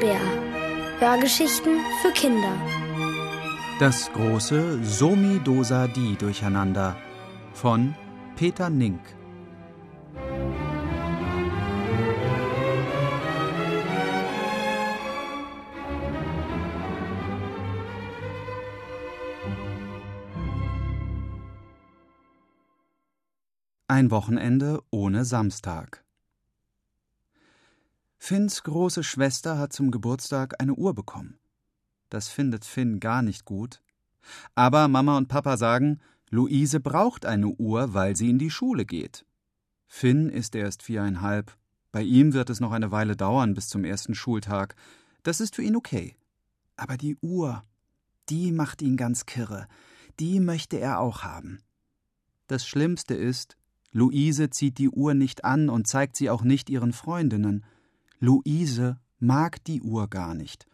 Bär. Hörgeschichten für Kinder. Das große Somi Dosa Di Durcheinander von Peter Nink. Ein Wochenende ohne Samstag. Finns große Schwester hat zum Geburtstag eine Uhr bekommen. Das findet Finn gar nicht gut. Aber Mama und Papa sagen, Luise braucht eine Uhr, weil sie in die Schule geht. Finn ist erst viereinhalb. Bei ihm wird es noch eine Weile dauern bis zum ersten Schultag. Das ist für ihn okay. Aber die Uhr, die macht ihn ganz kirre. Die möchte er auch haben. Das Schlimmste ist, Luise zieht die Uhr nicht an und zeigt sie auch nicht ihren Freundinnen. Luise mag die Uhr gar nicht.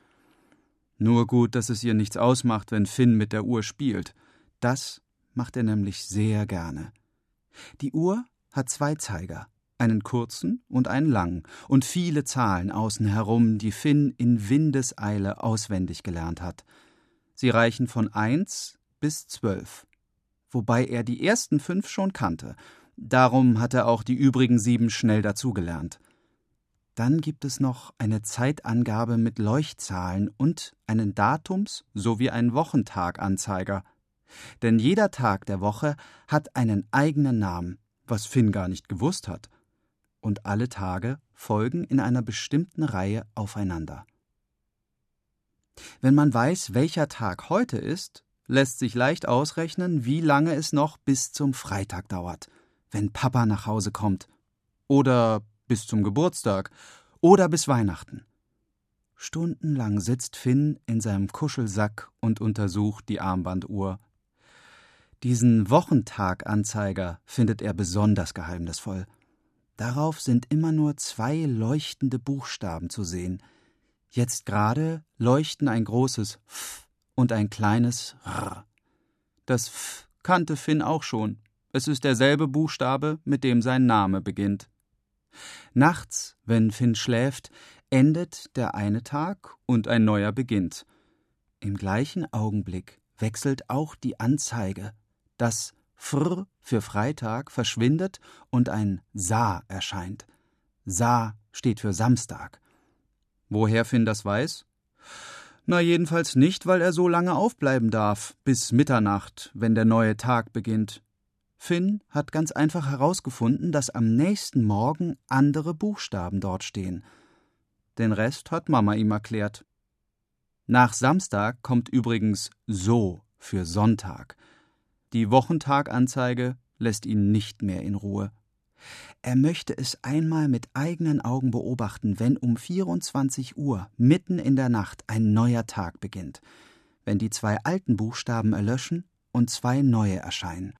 Nur gut, dass es ihr nichts ausmacht, wenn Finn mit der Uhr spielt. Das macht er nämlich sehr gerne. Die Uhr hat zwei Zeiger, einen kurzen und einen langen, und viele Zahlen außen herum, die Finn in Windeseile auswendig gelernt hat. Sie reichen von eins bis zwölf, wobei er die ersten fünf schon kannte. Darum hat er auch die übrigen sieben schnell dazugelernt. Dann gibt es noch eine Zeitangabe mit Leuchtzahlen und einen Datums- sowie einen Wochentaganzeiger. Denn jeder Tag der Woche hat einen eigenen Namen, was Finn gar nicht gewusst hat. Und alle Tage folgen in einer bestimmten Reihe aufeinander. Wenn man weiß, welcher Tag heute ist, lässt sich leicht ausrechnen, wie lange es noch bis zum Freitag dauert, wenn Papa nach Hause kommt. Oder bis zum Geburtstag oder bis Weihnachten. Stundenlang sitzt Finn in seinem Kuschelsack und untersucht die Armbanduhr. Diesen Wochentaganzeiger findet er besonders geheimnisvoll. Darauf sind immer nur zwei leuchtende Buchstaben zu sehen. Jetzt gerade leuchten ein großes F und ein kleines R. Das F kannte Finn auch schon. Es ist derselbe Buchstabe, mit dem sein Name beginnt. Nachts, wenn Finn schläft, endet der eine Tag und ein neuer beginnt. Im gleichen Augenblick wechselt auch die Anzeige. Das Fr für Freitag verschwindet und ein Sa erscheint. Sa steht für Samstag. Woher Finn das weiß? Na, jedenfalls nicht, weil er so lange aufbleiben darf, bis Mitternacht, wenn der neue Tag beginnt. Finn hat ganz einfach herausgefunden, dass am nächsten Morgen andere Buchstaben dort stehen. Den Rest hat Mama ihm erklärt. Nach Samstag kommt übrigens so für Sonntag. Die Wochentaganzeige lässt ihn nicht mehr in Ruhe. Er möchte es einmal mit eigenen Augen beobachten, wenn um 24 Uhr mitten in der Nacht ein neuer Tag beginnt, wenn die zwei alten Buchstaben erlöschen und zwei neue erscheinen.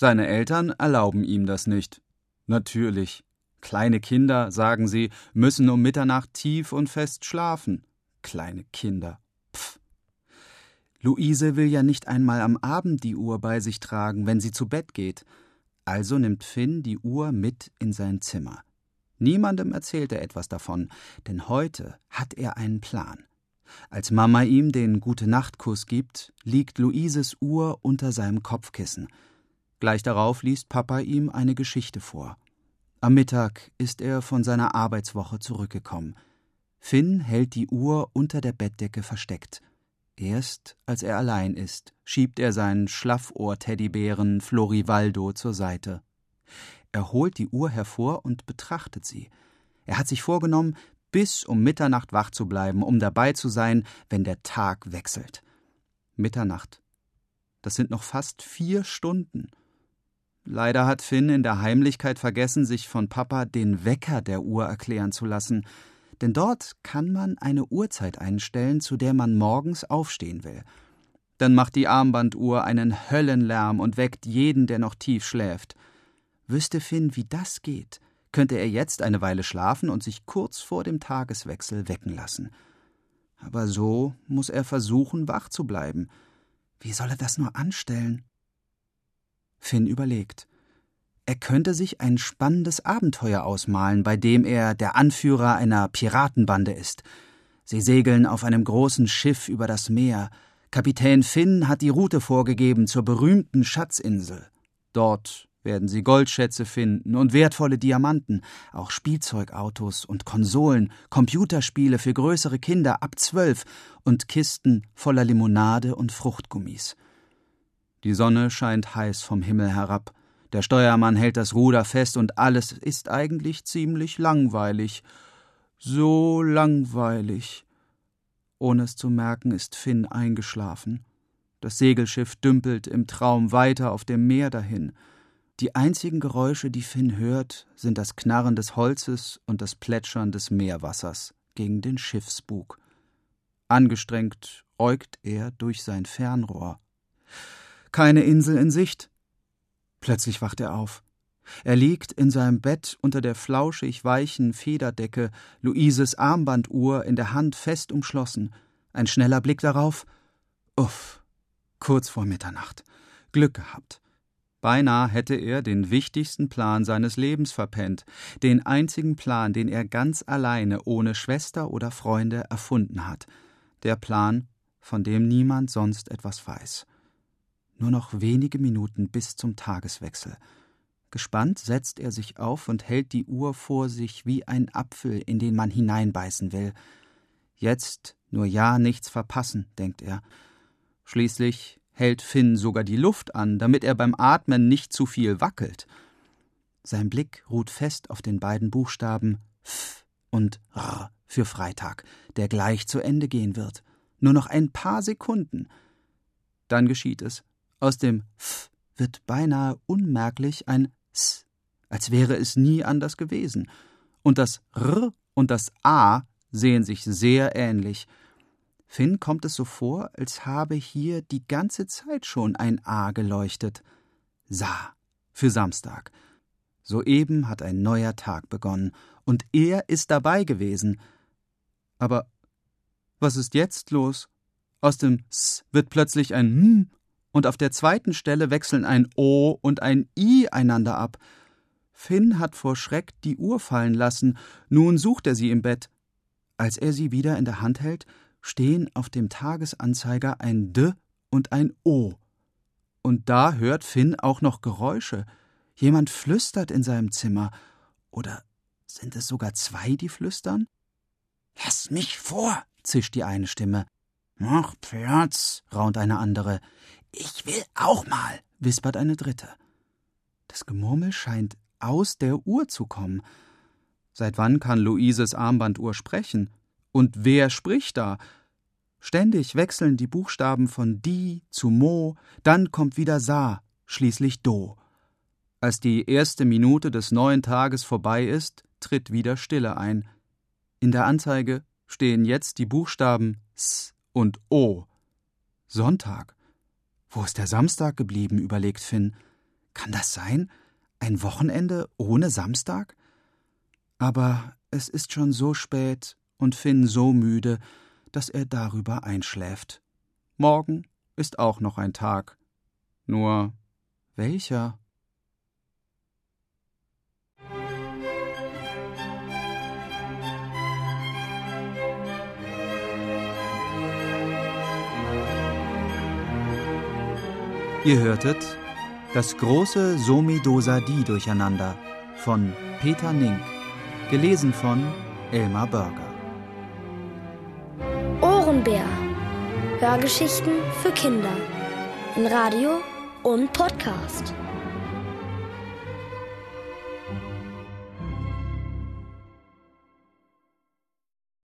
Seine Eltern erlauben ihm das nicht. Natürlich. Kleine Kinder, sagen sie, müssen um Mitternacht tief und fest schlafen. Kleine Kinder. Pff. Luise will ja nicht einmal am Abend die Uhr bei sich tragen, wenn sie zu Bett geht. Also nimmt Finn die Uhr mit in sein Zimmer. Niemandem erzählt er etwas davon, denn heute hat er einen Plan. Als Mama ihm den Gute-Nacht-Kuss gibt, liegt Luises Uhr unter seinem Kopfkissen. Gleich darauf liest Papa ihm eine Geschichte vor. Am Mittag ist er von seiner Arbeitswoche zurückgekommen. Finn hält die Uhr unter der Bettdecke versteckt. Erst als er allein ist, schiebt er seinen Schlaffohr-Teddybären Florivaldo zur Seite. Er holt die Uhr hervor und betrachtet sie. Er hat sich vorgenommen, bis um Mitternacht wach zu bleiben, um dabei zu sein, wenn der Tag wechselt. Mitternacht. Das sind noch fast vier Stunden. Leider hat Finn in der Heimlichkeit vergessen, sich von Papa den Wecker der Uhr erklären zu lassen, denn dort kann man eine Uhrzeit einstellen, zu der man morgens aufstehen will. Dann macht die Armbanduhr einen Höllenlärm und weckt jeden, der noch tief schläft. Wüsste Finn, wie das geht, könnte er jetzt eine Weile schlafen und sich kurz vor dem Tageswechsel wecken lassen. Aber so muss er versuchen, wach zu bleiben. Wie soll er das nur anstellen? Finn überlegt. Er könnte sich ein spannendes Abenteuer ausmalen, bei dem er der Anführer einer Piratenbande ist. Sie segeln auf einem großen Schiff über das Meer. Kapitän Finn hat die Route vorgegeben zur berühmten Schatzinsel. Dort werden sie Goldschätze finden und wertvolle Diamanten, auch Spielzeugautos und Konsolen, Computerspiele für größere Kinder ab zwölf und Kisten voller Limonade und Fruchtgummis. Die Sonne scheint heiß vom Himmel herab. Der Steuermann hält das Ruder fest und alles ist eigentlich ziemlich langweilig so langweilig. Ohne es zu merken, ist Finn eingeschlafen. Das Segelschiff dümpelt im Traum weiter auf dem Meer dahin. Die einzigen Geräusche, die Finn hört, sind das Knarren des Holzes und das Plätschern des Meerwassers gegen den Schiffsbug. Angestrengt äugt er durch sein Fernrohr. Keine Insel in Sicht. Plötzlich wacht er auf. Er liegt in seinem Bett unter der flauschig weichen Federdecke, Luises Armbanduhr in der Hand fest umschlossen. Ein schneller Blick darauf. Uff, kurz vor Mitternacht. Glück gehabt. Beinahe hätte er den wichtigsten Plan seines Lebens verpennt, den einzigen Plan, den er ganz alleine, ohne Schwester oder Freunde erfunden hat. Der Plan, von dem niemand sonst etwas weiß. Nur noch wenige Minuten bis zum Tageswechsel. Gespannt setzt er sich auf und hält die Uhr vor sich wie ein Apfel, in den man hineinbeißen will. Jetzt nur ja nichts verpassen, denkt er. Schließlich hält Finn sogar die Luft an, damit er beim Atmen nicht zu viel wackelt. Sein Blick ruht fest auf den beiden Buchstaben F und R für Freitag, der gleich zu Ende gehen wird. Nur noch ein paar Sekunden. Dann geschieht es. Aus dem F wird beinahe unmerklich ein S, als wäre es nie anders gewesen. Und das R und das A sehen sich sehr ähnlich. Finn kommt es so vor, als habe hier die ganze Zeit schon ein A geleuchtet. Sa für Samstag. Soeben hat ein neuer Tag begonnen, und er ist dabei gewesen. Aber was ist jetzt los? Aus dem S wird plötzlich ein M und auf der zweiten Stelle wechseln ein O und ein I einander ab. Finn hat vor Schreck die Uhr fallen lassen, nun sucht er sie im Bett. Als er sie wieder in der Hand hält, stehen auf dem Tagesanzeiger ein D und ein O. Und da hört Finn auch noch Geräusche. Jemand flüstert in seinem Zimmer. Oder sind es sogar zwei, die flüstern? Lass mich vor, zischt die eine Stimme. Mach Platz, raunt eine andere. Ich will auch mal, wispert eine dritte. Das Gemurmel scheint aus der Uhr zu kommen. Seit wann kann Luises Armbanduhr sprechen? Und wer spricht da? Ständig wechseln die Buchstaben von Di zu Mo, dann kommt wieder Sa, schließlich Do. Als die erste Minute des neuen Tages vorbei ist, tritt wieder Stille ein. In der Anzeige stehen jetzt die Buchstaben S und O. Sonntag. Wo ist der Samstag geblieben? überlegt Finn. Kann das sein? Ein Wochenende ohne Samstag? Aber es ist schon so spät und Finn so müde, dass er darüber einschläft. Morgen ist auch noch ein Tag. Nur welcher? Ihr hörtet das große Somi-Dosa-Di-Durcheinander von Peter Nink, gelesen von Elmar Börger. Ohrenbär. Hörgeschichten für Kinder. In Radio und Podcast.